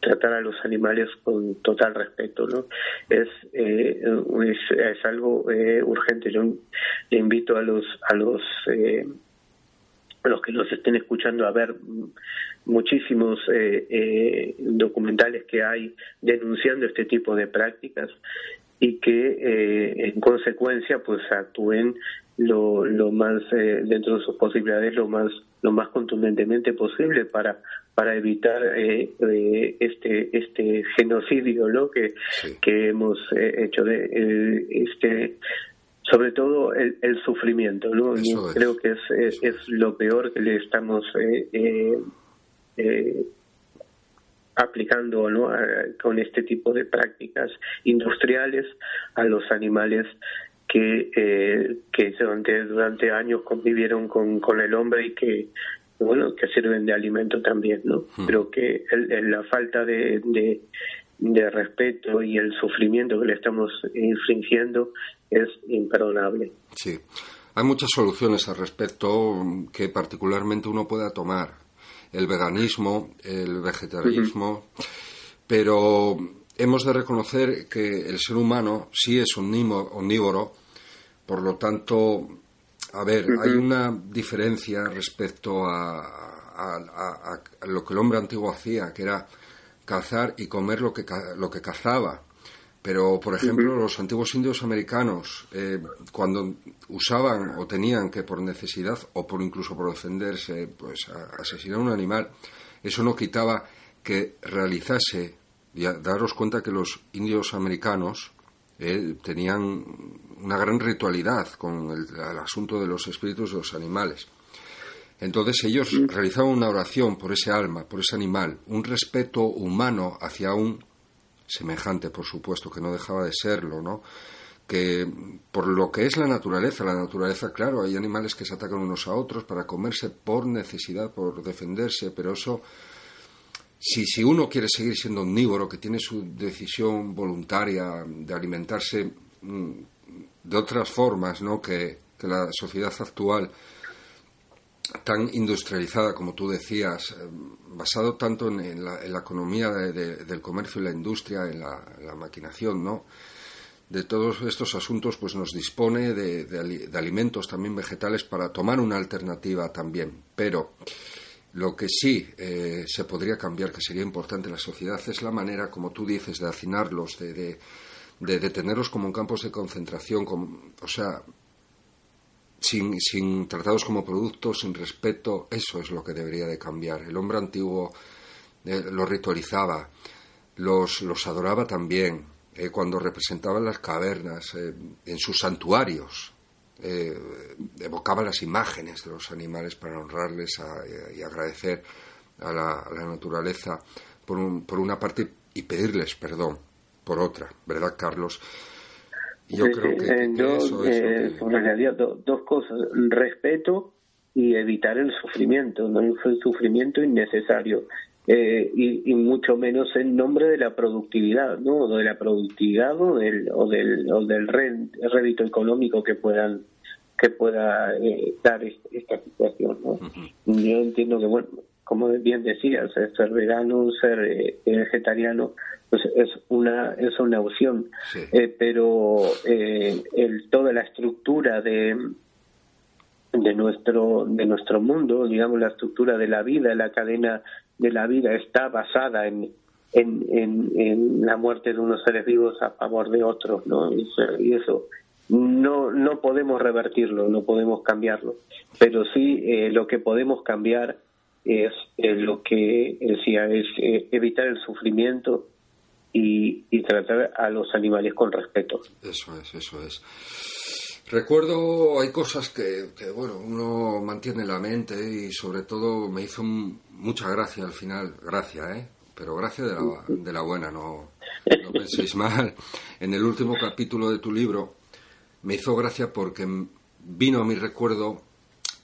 tratar a los animales con total respeto no es eh, es, algo urgente. Yo le invito a los a los a los que nos estén escuchando a ver muchísimos documentales que hay denunciando este tipo de prácticas y que eh, en consecuencia pues actúen lo, lo más eh, dentro de sus posibilidades lo más lo más contundentemente posible para para evitar eh, eh, este este genocidio ¿no? que sí. que hemos eh, hecho de eh, este sobre todo el, el sufrimiento no creo que es, es, es lo peor que le estamos eh, eh, aplicando ¿no? A, con este tipo de prácticas industriales a los animales que, eh, que durante, durante años convivieron con, con el hombre y que bueno que sirven de alimento también no hmm. pero que el, el, la falta de, de, de respeto y el sufrimiento que le estamos infringiendo es imperdonable sí hay muchas soluciones al respecto que particularmente uno pueda tomar el veganismo, el vegetarianismo. Uh -huh. pero hemos de reconocer que el ser humano sí es omnívoro, por lo tanto, a ver, hay una diferencia respecto a, lo que el hombre antiguo hacía, que era cazar y comer lo que, lo que cazaba. Pero, por ejemplo, los antiguos indios americanos, eh, cuando usaban o tenían que por necesidad o por incluso por defenderse, pues asesinar a un animal, eso no quitaba que realizase, y daros cuenta que los indios americanos eh, tenían una gran ritualidad con el, asunto de los espíritus de los animales. Entonces ellos realizaban una oración por ese alma, por ese animal, un respeto humano hacia un semejante, por supuesto, que no dejaba de serlo, ¿no? que por lo que es la naturaleza, la naturaleza, claro, hay animales que se atacan unos a otros para comerse por necesidad, por defenderse, pero eso, si, si uno quiere seguir siendo omnívoro, que tiene su decisión voluntaria de alimentarse mm, de otras formas, ¿no? que, que la sociedad actual tan industrializada, como tú decías, eh, basado tanto en, la, economía del comercio y la industria, en la, maquinación, ¿no? De todos estos asuntos, pues nos dispone de, alimentos también vegetales para tomar una alternativa también. Pero lo que sí eh, se podría cambiar, que sería importante en la sociedad, es la manera, como tú dices, de hacinarlos, de, de, tenerlos como en campos de concentración, o sea, sin, sin tratados como productos, sin respeto, eso es lo que debería de cambiar. El hombre antiguo eh, los ritualizaba, los, los adoraba también, eh, cuando representaban las cavernas, eh, en sus santuarios, evocaba las imágenes de los animales para honrarles y agradecer a la, naturaleza por, por una parte y pedirles perdón por otra, ¿verdad, Carlos? Yo creo que, eh, yo, eh, dos cosas, respeto y evitar el sufrimiento, no el sufrimiento innecesario. Eh, y, mucho menos en nombre de la productividad, ¿no? de la productividad o del, o del, o del rédito económico que puedan que pueda dar esta situación. ¿no? Yo entiendo que, bueno, como bien decías, ser vegano, ser vegetariano, pues es una es una opción. Eh, pero eh, el, toda la estructura de de nuestro de nuestro mundo digamos la estructura de la vida la cadena de la vida está basada en en, en, la muerte de unos seres vivos a favor de otros no y eso no no podemos revertirlo no podemos cambiarlo. Pero sí eh, lo que podemos cambiar es lo que decía es evitar el sufrimiento y, tratar a los animales con respeto. Eso es, eso es. Recuerdo, hay cosas que, bueno, uno mantiene en la mente y sobre todo me hizo mucha gracia al final, gracia, ¿eh? Pero gracia de la, de la buena, no, no penséis mal. En el último capítulo de tu libro me hizo gracia porque vino a mi recuerdo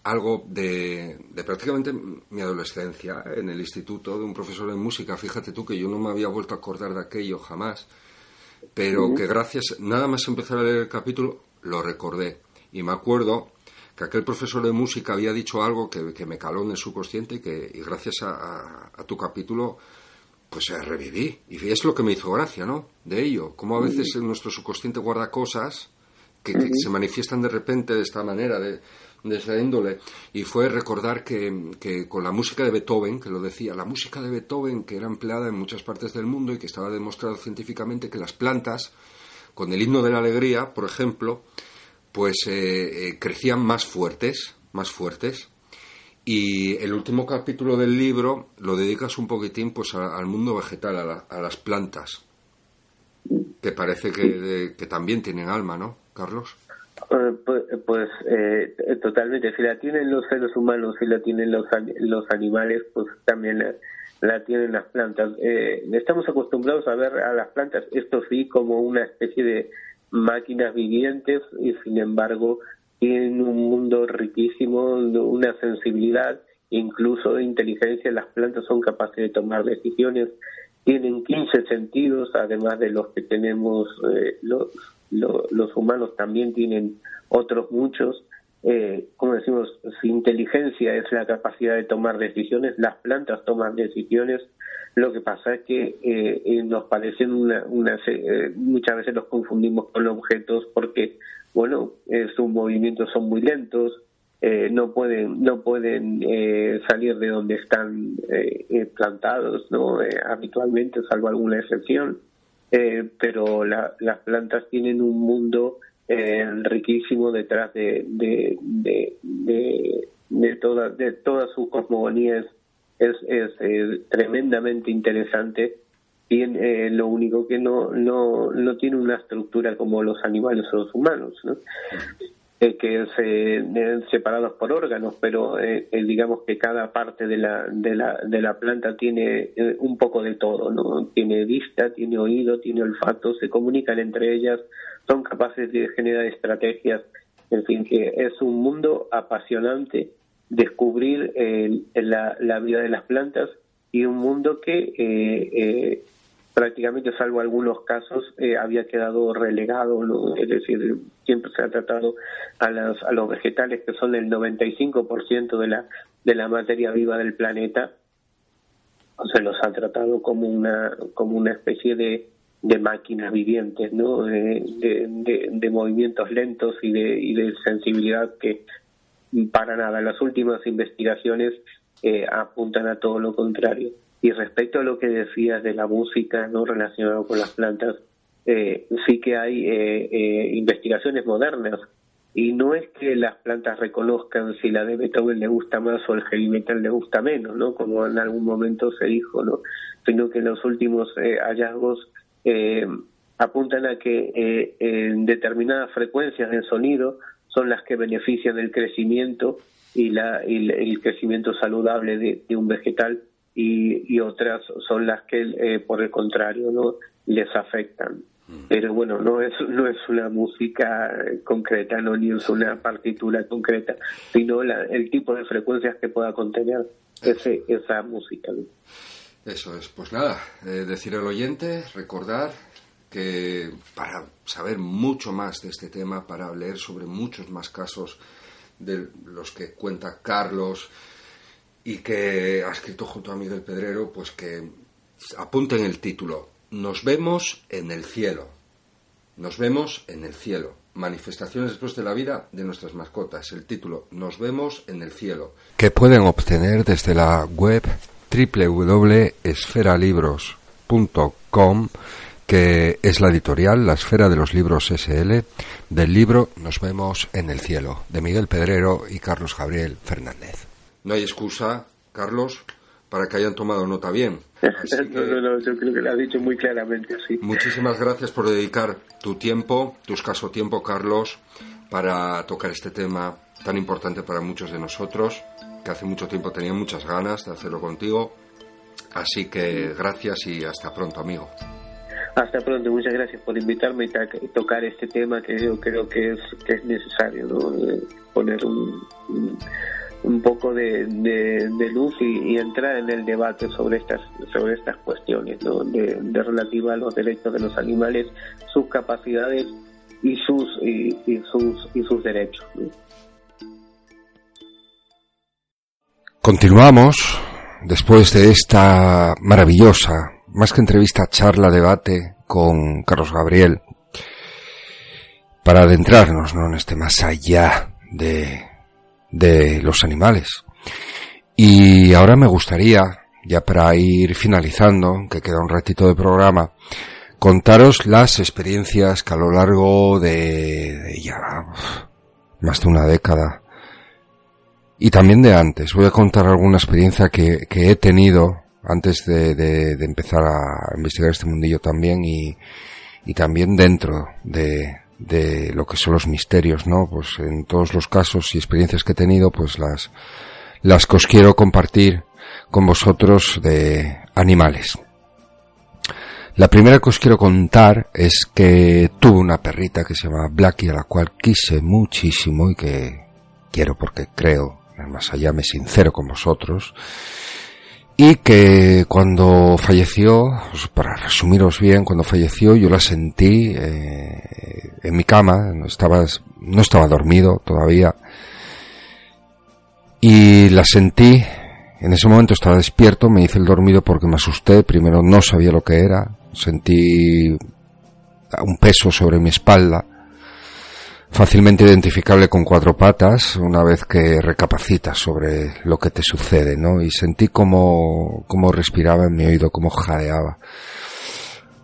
algo de, prácticamente mi adolescencia en el instituto de un profesor de música. Fíjate tú que yo no me había vuelto a acordar de aquello jamás, pero que gracias, nada más empezar a leer el capítulo, lo recordé. Y me acuerdo que aquel profesor de música había dicho algo que, me caló en el subconsciente y que y gracias a, tu capítulo pues reviví. Y es lo que me hizo gracia, ¿no? De ello, como a veces nuestro subconsciente guarda cosas que se manifiestan de repente de esta manera, de, de esa índole y fue recordar que, que, con la música de Beethoven, que lo decía, la música de Beethoven que era empleada en muchas partes del mundo y que estaba demostrado científicamente que las plantas, con el himno de la alegría, por ejemplo, pues eh, eh, crecían más fuertes, más fuertes. Y el último capítulo del libro lo dedicas un poquitín pues al mundo vegetal, a, las plantas, que parece que, que también tienen alma, ¿no, Carlos? Eh, pues, pues eh, totalmente. Si la tienen los seres humanos, si la tienen los, los animales, pues también la, tienen las plantas. Eh, estamos acostumbrados a ver a las plantas, esto sí, como una especie de máquinas vivientes y sin embargo tienen un mundo riquísimo, una sensibilidad, incluso inteligencia. Las plantas son capaces de tomar decisiones, tienen 15 sentidos, además de los que tenemos los los humanos también tienen otros muchos. Eh, como decimos, su inteligencia es la capacidad de tomar decisiones, las plantas toman decisiones, Lo que pasa es que eh, eh, nos parecen una, una eh, muchas veces los confundimos con objetos porque, bueno, sus movimientos son muy lentos, no pueden no pueden salir de donde están plantados, no habitualmente, salvo alguna excepción. Pero las plantas tienen un mundo riquísimo detrás de de, de, de, de, toda, de toda su cosmogonía es, es, tremendamente interesante y eh, lo único que no, no, no tiene una estructura como los animales o los humanos, ¿no? Eh, que es eh, separados por órganos, pero eh, digamos que cada parte de la, de la, de la planta tiene un poco de todo, ¿no? Tiene vista, tiene oído, tiene olfato, se comunican entre ellas, son capaces de generar estrategias, en fin, que es un mundo apasionante descubrir la, la, vida de las plantas y un mundo que eh, eh, prácticamente, salvo algunos casos, eh, había quedado relegado, ¿no? es decir, siempre se ha tratado a, las, a los vegetales que son el 95% de la, de la materia viva del planeta, se los ha tratado como una, como una especie de, de máquinas vivientes, ¿no? De, de, de, movimientos lentos y de, y de sensibilidad que para nada. Las últimas investigaciones eh, apuntan a todo lo contrario. Y respecto a lo que decías de la música no relacionado con las plantas, eh, sí que hay eh, investigaciones modernas y no es que las plantas reconozcan si la de Beethoven le gusta más o el heavy metal le gusta menos, ¿no? Como en algún momento se dijo, ¿no? Sino que los últimos hallazgos apuntan a que en determinadas frecuencias de sonido son las que benefician el crecimiento y, la, el crecimiento saludable de, un vegetal y, otras son las que, eh, por el contrario, no les afectan. Mm. Pero bueno, no es, no es una música concreta, no ni es una partitura concreta, sino el tipo de frecuencias que pueda contener ese, esa música. Eso es, pues nada, eh, decir al oyente, recordar que para saber mucho más de este tema, para leer sobre muchos más casos de los que cuenta Carlos y que ha escrito junto a Miguel Pedrero, pues que apunten el título. Nos vemos en el cielo. Nos vemos en el cielo. Manifestaciones después de la vida de nuestras mascotas. El título Nos vemos en el cielo. Que pueden obtener desde la web www.esferalibros.com que es la editorial La Esfera de los Libros SL del libro Nos vemos en el cielo, de Miguel Pedrero y Carlos Gabriel Fernández. No hay excusa, Carlos, para que hayan tomado nota bien. no, yo creo que lo ha dicho muy claramente, sí. Muchísimas gracias por dedicar tu tiempo, tu escaso tiempo, Carlos, para tocar este tema tan importante para muchos de nosotros, que hace mucho tiempo tenía muchas ganas de hacerlo contigo. Así que gracias y hasta pronto, amigo. Hasta pronto, muchas gracias por invitarme y tocar este tema que yo creo que es, que es necesario, ¿no? poner un, un poco de, luz y, entrar en el debate sobre estas sobre estas cuestiones de relativa a los derechos de los animales, sus capacidades y sus y, sus y sus derechos. Continuamos después de esta maravillosa más que entrevista, charla, debate con Carlos Gabriel, para adentrarnos ¿no? en este más allá de, de los animales. Y ahora me gustaría, ya para ir finalizando, que queda un ratito de programa, contaros las experiencias que a lo largo de, de ya más de una década y también de antes. Voy a contar alguna experiencia que, he tenido antes de, de, empezar a investigar este mundillo también y, y también dentro de, de lo que son los misterios, ¿no? Pues en todos los casos y experiencias que he tenido, pues las, las que os quiero compartir con vosotros de animales. La primera que os quiero contar es que tuve una perrita que se llama Blackie, a la cual quise muchísimo y que quiero porque creo, más allá me sincero con vosotros, y que cuando falleció, pues para resumiros bien, cuando falleció yo la sentí eh, en mi cama, no estaba, no estaba dormido todavía, y la sentí en ese momento estaba despierto, me hice el dormido porque me asusté, primero no sabía lo que era, sentí un peso sobre mi espalda, fácilmente identificable con cuatro patas una vez que recapacitas sobre lo que te sucede, ¿no? Y sentí como, como respiraba en mi oído, como jadeaba.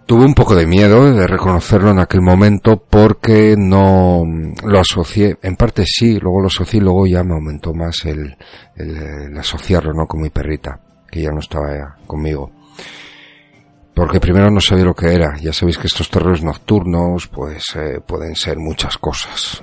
Tuve un poco de miedo de reconocerlo en aquel momento porque no lo asocié, en parte sí, luego lo asocié y luego ya me aumentó más el, el, asociarlo, ¿no? Con mi perrita, que ya no estaba conmigo. Porque primero no sabía lo que era. Ya sabéis que estos terrores nocturnos, pues, eh, pueden ser muchas cosas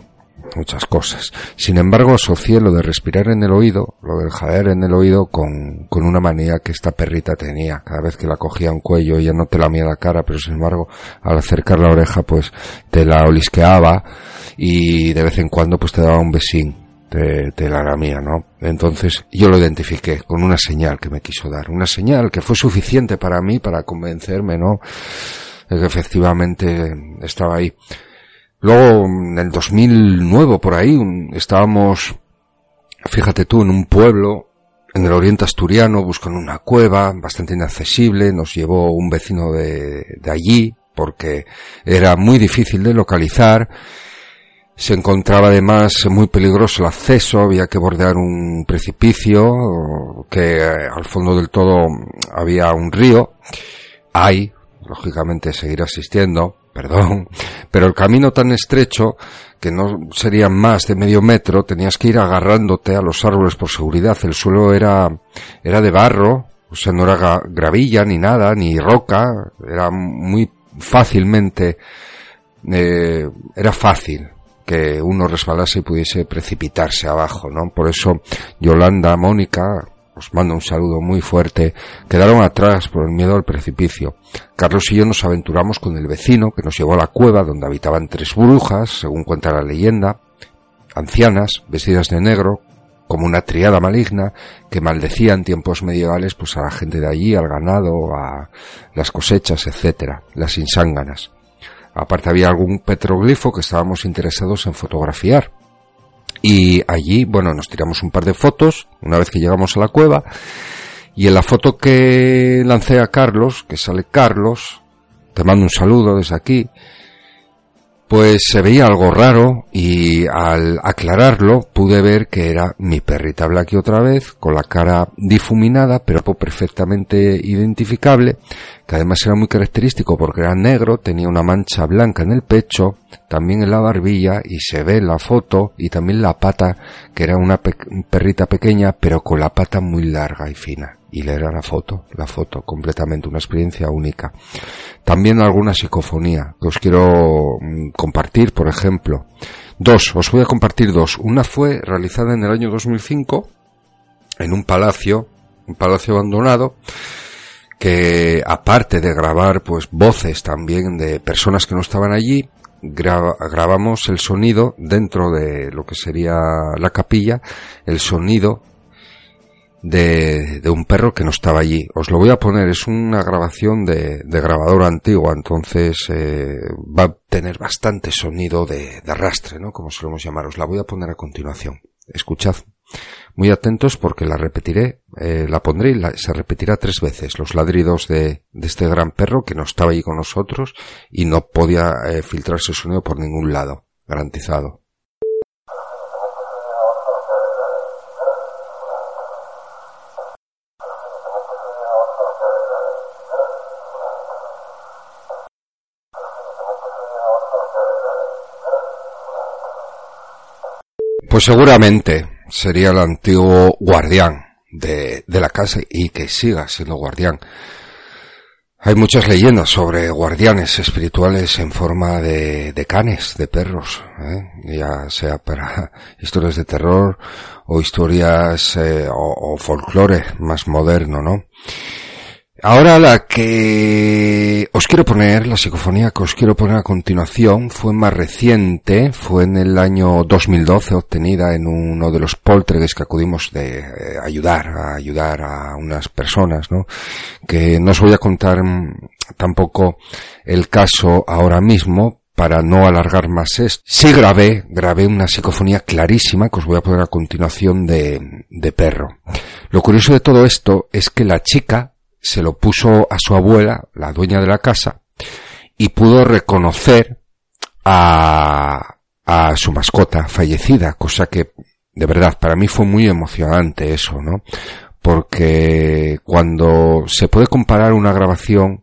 muchas cosas. Sin embargo, asocié lo de respirar en el oído, lo del jadear en el oído con, con una manía que esta perrita tenía. Cada vez que la cogía un cuello, ella no te la mía la cara, pero sin embargo, al acercar la oreja, pues te la olisqueaba y de vez en cuando pues te daba un besín. De, de, la mía, ¿no? Entonces yo lo identifiqué con una señal que me quiso dar, una señal que fue suficiente para mí para convencerme, ¿no? De que efectivamente estaba ahí. Luego, en el 2009, por ahí, estábamos, fíjate tú, en un pueblo, en el oriente asturiano, buscando una cueva bastante inaccesible, nos llevó un vecino de, de allí, porque era muy difícil de localizar, se encontraba además muy peligroso el acceso, había que bordear un precipicio, que eh, al fondo del todo había un río, hay, lógicamente seguir asistiendo, perdón, pero el camino tan estrecho que no sería más de medio metro, tenías que ir agarrándote a los árboles por seguridad. El suelo era, era de barro, o sea, no era gravilla ni nada, ni roca, era muy fácilmente, eh, era fácil que uno resbalase y pudiese precipitarse abajo, ¿no? Por eso Yolanda, Mónica, os mando un saludo muy fuerte, quedaron atrás por el miedo al precipicio. Carlos y yo nos aventuramos con el vecino que nos llevó a la cueva donde habitaban tres brujas, según cuenta la leyenda, ancianas, vestidas de negro, como una triada maligna que maldecía en tiempos medievales pues a la gente de allí, al ganado, a las cosechas, etcétera, las insánganas. Aparte había algún petroglifo que estábamos interesados en fotografiar. Y allí, bueno, nos tiramos un par de fotos una vez que llegamos a la cueva. Y en la foto que lancé a Carlos, que sale Carlos, te mando un saludo desde aquí, pues se veía algo raro y al aclararlo pude ver que era mi perrita Blacky otra vez, con la cara difuminada, pero perfectamente identificable, que además era muy característico porque era negro, tenía una mancha blanca en el pecho, también en la barbilla y se ve en la foto y también la pata, que era una perrita pequeña, pero con la pata muy larga y fina y leer a la foto, la foto, completamente una experiencia única. También alguna psicofonía que os quiero mm, compartir, por ejemplo. Dos, os voy a compartir dos. Una fue realizada en el año 2005 en un palacio, un palacio abandonado, que aparte de grabar pues voces también de personas que no estaban allí, grabamos el sonido dentro de lo que sería la capilla, el sonido de, de, un perro que no estaba allí. Os lo voy a poner, es una grabación de, de grabadora antigua, entonces eh, va a tener bastante sonido de, de arrastre, ¿no? Como solemos llamar. Os la voy a poner a continuación. Escuchad. Muy atentos porque la repetiré, eh, la pondré y la, se repetirá tres veces. Los ladridos de, de, este gran perro que no estaba allí con nosotros y no podía eh, filtrarse sonido por ningún lado. Garantizado. Pues seguramente sería el antiguo guardián de, la casa y que siga siendo guardián. Hay muchas leyendas sobre guardianes espirituales en forma de, de canes, de perros, ¿eh? ya sea para historias de terror o historias eh, o, o folclore más moderno, ¿no? Ahora la que os quiero poner, la psicofonía que os quiero poner a continuación fue más reciente, fue en el año 2012 obtenida en uno de los poltergeists que acudimos de eh, ayudar, a ayudar a unas personas, ¿no? Que no os voy a contar mm, tampoco el caso ahora mismo, para no alargar más esto, sí grabé, grabé una psicofonía clarísima que os voy a poner a continuación de, de perro. Lo curioso de todo esto es que la chica se lo puso a su abuela, la dueña de la casa, y pudo reconocer a, a su mascota fallecida, cosa que de verdad para mí fue muy emocionante eso, ¿no? Porque cuando se puede comparar una grabación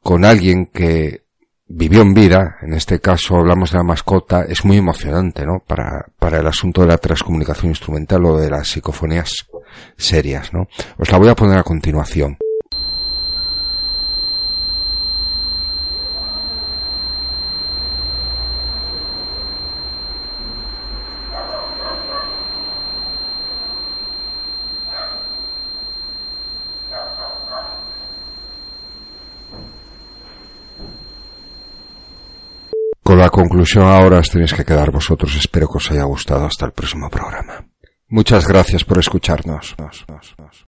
con alguien que vivió en vida, en este caso hablamos de la mascota, es muy emocionante, ¿no? Para, para el asunto de la transcomunicación instrumental o de las psicofonías serias, ¿no? Os la voy a poner a continuación. Con la conclusión ahora os tenéis que quedar vosotros. Espero que os haya gustado. Hasta el próximo programa. Muchas gracias por escucharnos.